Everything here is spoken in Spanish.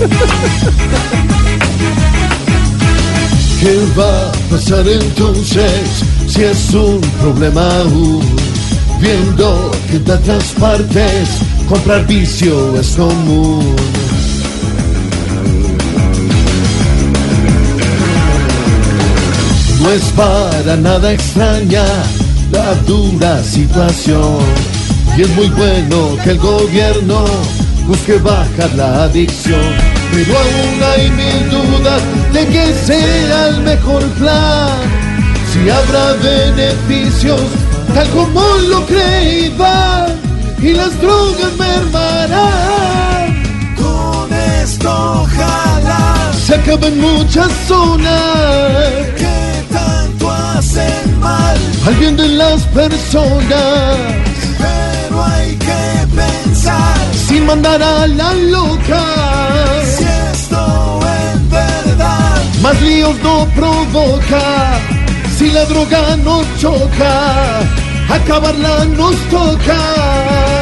¿Qué va a pasar entonces si es un problema aún? Viendo que en tantas partes comprar vicio es común. No es para nada extraña la dura situación. Y es muy bueno que el gobierno busque bajar la adicción. Pero aún hay mil dudas de que sea el mejor plan. Si habrá beneficios, tal como lo cree Iván, y las drogas mermarán. Con esto ojalá Se acaban muchas zonas que tanto hacen mal, al bien de las personas. pero hay que pensar sin mandar a la loca. No provoca. Si la droga nos choca, acabarla nos toca.